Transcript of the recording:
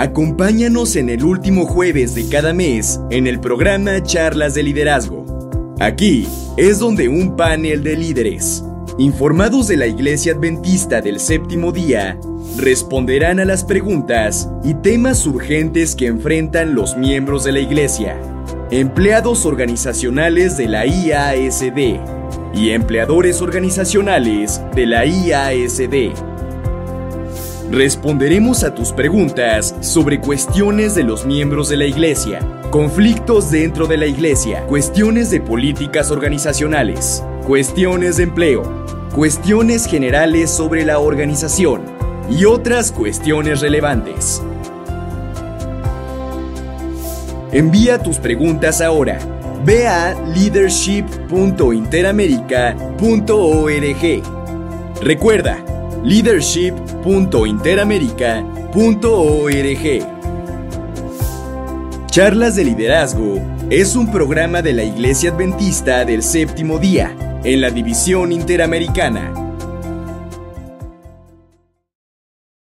Acompáñanos en el último jueves de cada mes en el programa Charlas de Liderazgo. Aquí es donde un panel de líderes, informados de la Iglesia Adventista del Séptimo Día, responderán a las preguntas y temas urgentes que enfrentan los miembros de la Iglesia, empleados organizacionales de la IASD y empleadores organizacionales de la IASD. Responderemos a tus preguntas sobre cuestiones de los miembros de la Iglesia, conflictos dentro de la Iglesia, cuestiones de políticas organizacionales, cuestiones de empleo, cuestiones generales sobre la organización y otras cuestiones relevantes. Envía tus preguntas ahora. Ve a leadership.interamerica.org. Recuerda, leadership.interamerica.org. Charlas de Liderazgo es un programa de la Iglesia Adventista del Séptimo Día en la División Interamericana